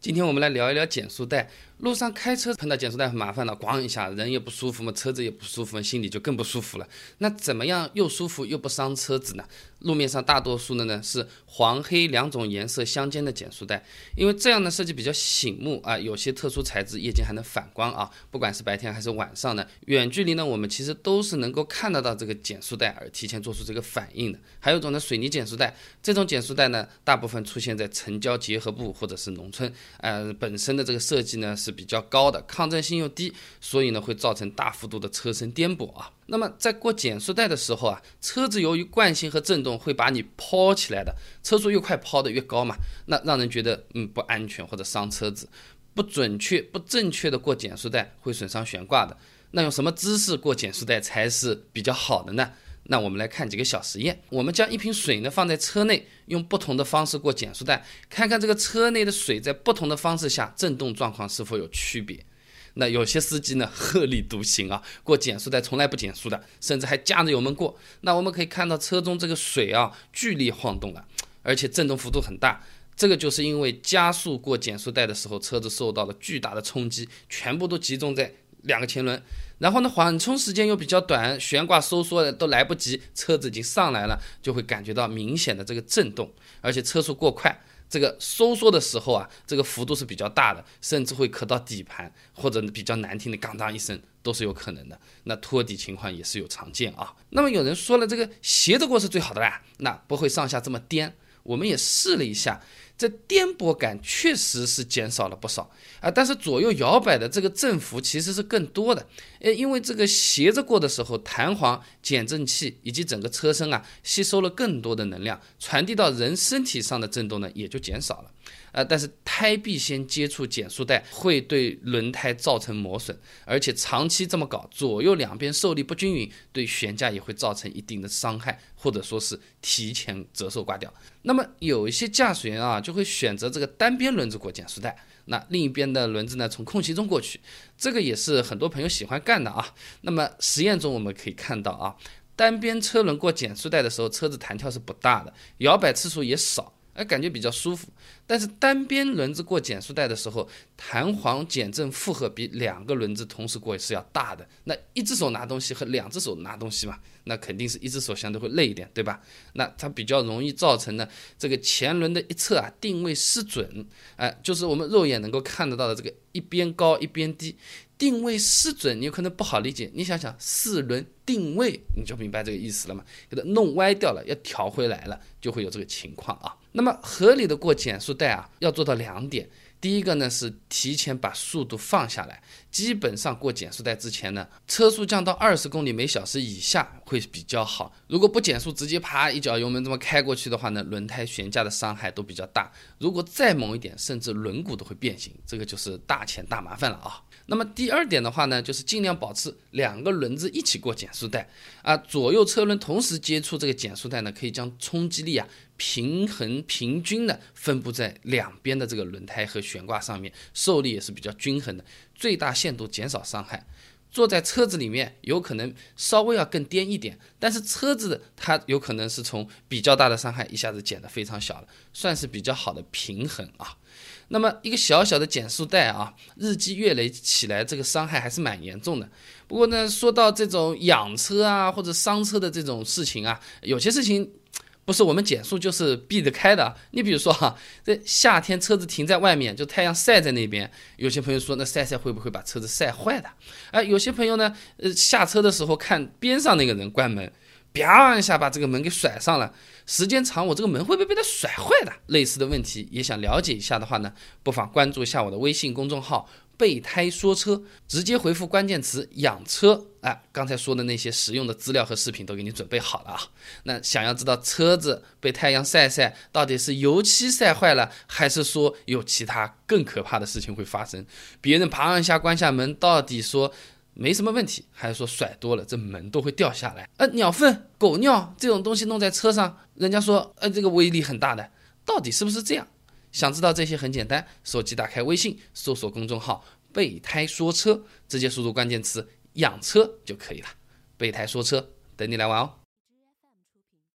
今天我们来聊一聊减速带。路上开车碰到减速带很麻烦的，咣一下，人也不舒服嘛，车子也不舒服嘛，心里就更不舒服了。那怎么样又舒服又不伤车子呢？路面上大多数的呢是黄黑两种颜色相间的减速带，因为这样的设计比较醒目啊，有些特殊材质夜间还能反光啊，不管是白天还是晚上呢，远距离呢我们其实都是能够看得到这个减速带而提前做出这个反应的。还有一种呢水泥减速带，这种减速带呢大部分出现在城郊结合部或者是农村，呃本身的这个设计呢是。比较高的抗震性又低，所以呢会造成大幅度的车身颠簸啊。那么在过减速带的时候啊，车子由于惯性和震动会把你抛起来的，车速越快抛得越高嘛，那让人觉得嗯不安全或者伤车子，不准确不正确的过减速带会损伤悬挂的。那用什么姿势过减速带才是比较好的呢？那我们来看几个小实验。我们将一瓶水呢放在车内，用不同的方式过减速带，看看这个车内的水在不同的方式下震动状况是否有区别。那有些司机呢鹤立独行啊，过减速带从来不减速的，甚至还加着油门过。那我们可以看到车中这个水啊剧烈晃动了，而且震动幅度很大。这个就是因为加速过减速带的时候，车子受到了巨大的冲击，全部都集中在。两个前轮，然后呢，缓冲时间又比较短，悬挂收缩的都来不及，车子已经上来了，就会感觉到明显的这个震动，而且车速过快，这个收缩的时候啊，这个幅度是比较大的，甚至会磕到底盘，或者比较难听的“咣当”一声都是有可能的。那托底情况也是有常见啊。那么有人说了，这个斜着过是最好的啦，那不会上下这么颠。我们也试了一下。这颠簸感确实是减少了不少啊，但是左右摇摆的这个振幅其实是更多的，诶，因为这个斜着过的时候，弹簧、减震器以及整个车身啊，吸收了更多的能量，传递到人身体上的震动呢也就减少了。呃，但是胎壁先接触减速带会对轮胎造成磨损，而且长期这么搞，左右两边受力不均匀，对悬架也会造成一定的伤害，或者说是提前折寿挂掉。那么有一些驾驶员啊，就就会选择这个单边轮子过减速带，那另一边的轮子呢从空隙中过去，这个也是很多朋友喜欢干的啊。那么实验中我们可以看到啊，单边车轮过减速带的时候，车子弹跳是不大的，摇摆次数也少。哎，感觉比较舒服，但是单边轮子过减速带的时候，弹簧减震负荷比两个轮子同时过是要大的。那一只手拿东西和两只手拿东西嘛，那肯定是一只手相对会累一点，对吧？那它比较容易造成呢这个前轮的一侧啊定位失准，哎，就是我们肉眼能够看得到的这个一边高一边低。定位失准，你有可能不好理解。你想想四轮定位，你就明白这个意思了嘛？给它弄歪掉了，要调回来了，就会有这个情况啊。那么合理的过减速带啊，要做到两点。第一个呢是提前把速度放下来，基本上过减速带之前呢，车速降到二十公里每小时以下会比较好。如果不减速，直接啪一脚油门这么开过去的话呢，轮胎悬架的伤害都比较大。如果再猛一点，甚至轮毂都会变形，这个就是大钱大麻烦了啊。那么第二点的话呢，就是尽量保持两个轮子一起过减速带啊，左右车轮同时接触这个减速带呢，可以将冲击力啊。平衡平均的分布在两边的这个轮胎和悬挂上面，受力也是比较均衡的，最大限度减少伤害。坐在车子里面有可能稍微要更颠一点，但是车子它有可能是从比较大的伤害一下子减得非常小了，算是比较好的平衡啊。那么一个小小的减速带啊，日积月累起来，这个伤害还是蛮严重的。不过呢，说到这种养车啊或者伤车的这种事情啊，有些事情。不是我们减速就是避得开的。你比如说哈，这夏天车子停在外面，就太阳晒在那边，有些朋友说那晒晒会不会把车子晒坏的？哎，有些朋友呢，呃，下车的时候看边上那个人关门，啪一下把这个门给甩上了，时间长我这个门会不会被他甩坏的？类似的问题也想了解一下的话呢，不妨关注一下我的微信公众号。备胎说车，直接回复关键词“养车”，哎，刚才说的那些实用的资料和视频都给你准备好了啊。那想要知道车子被太阳晒晒，到底是油漆晒坏了，还是说有其他更可怕的事情会发生？别人啪一下关下门，到底说没什么问题，还是说甩多了这门都会掉下来？呃，鸟粪、狗尿这种东西弄在车上，人家说呃这个威力很大的，到底是不是这样？想知道这些很简单，手机打开微信，搜索公众号“备胎说车”，直接输入关键词“养车”就可以了。备胎说车，等你来玩哦。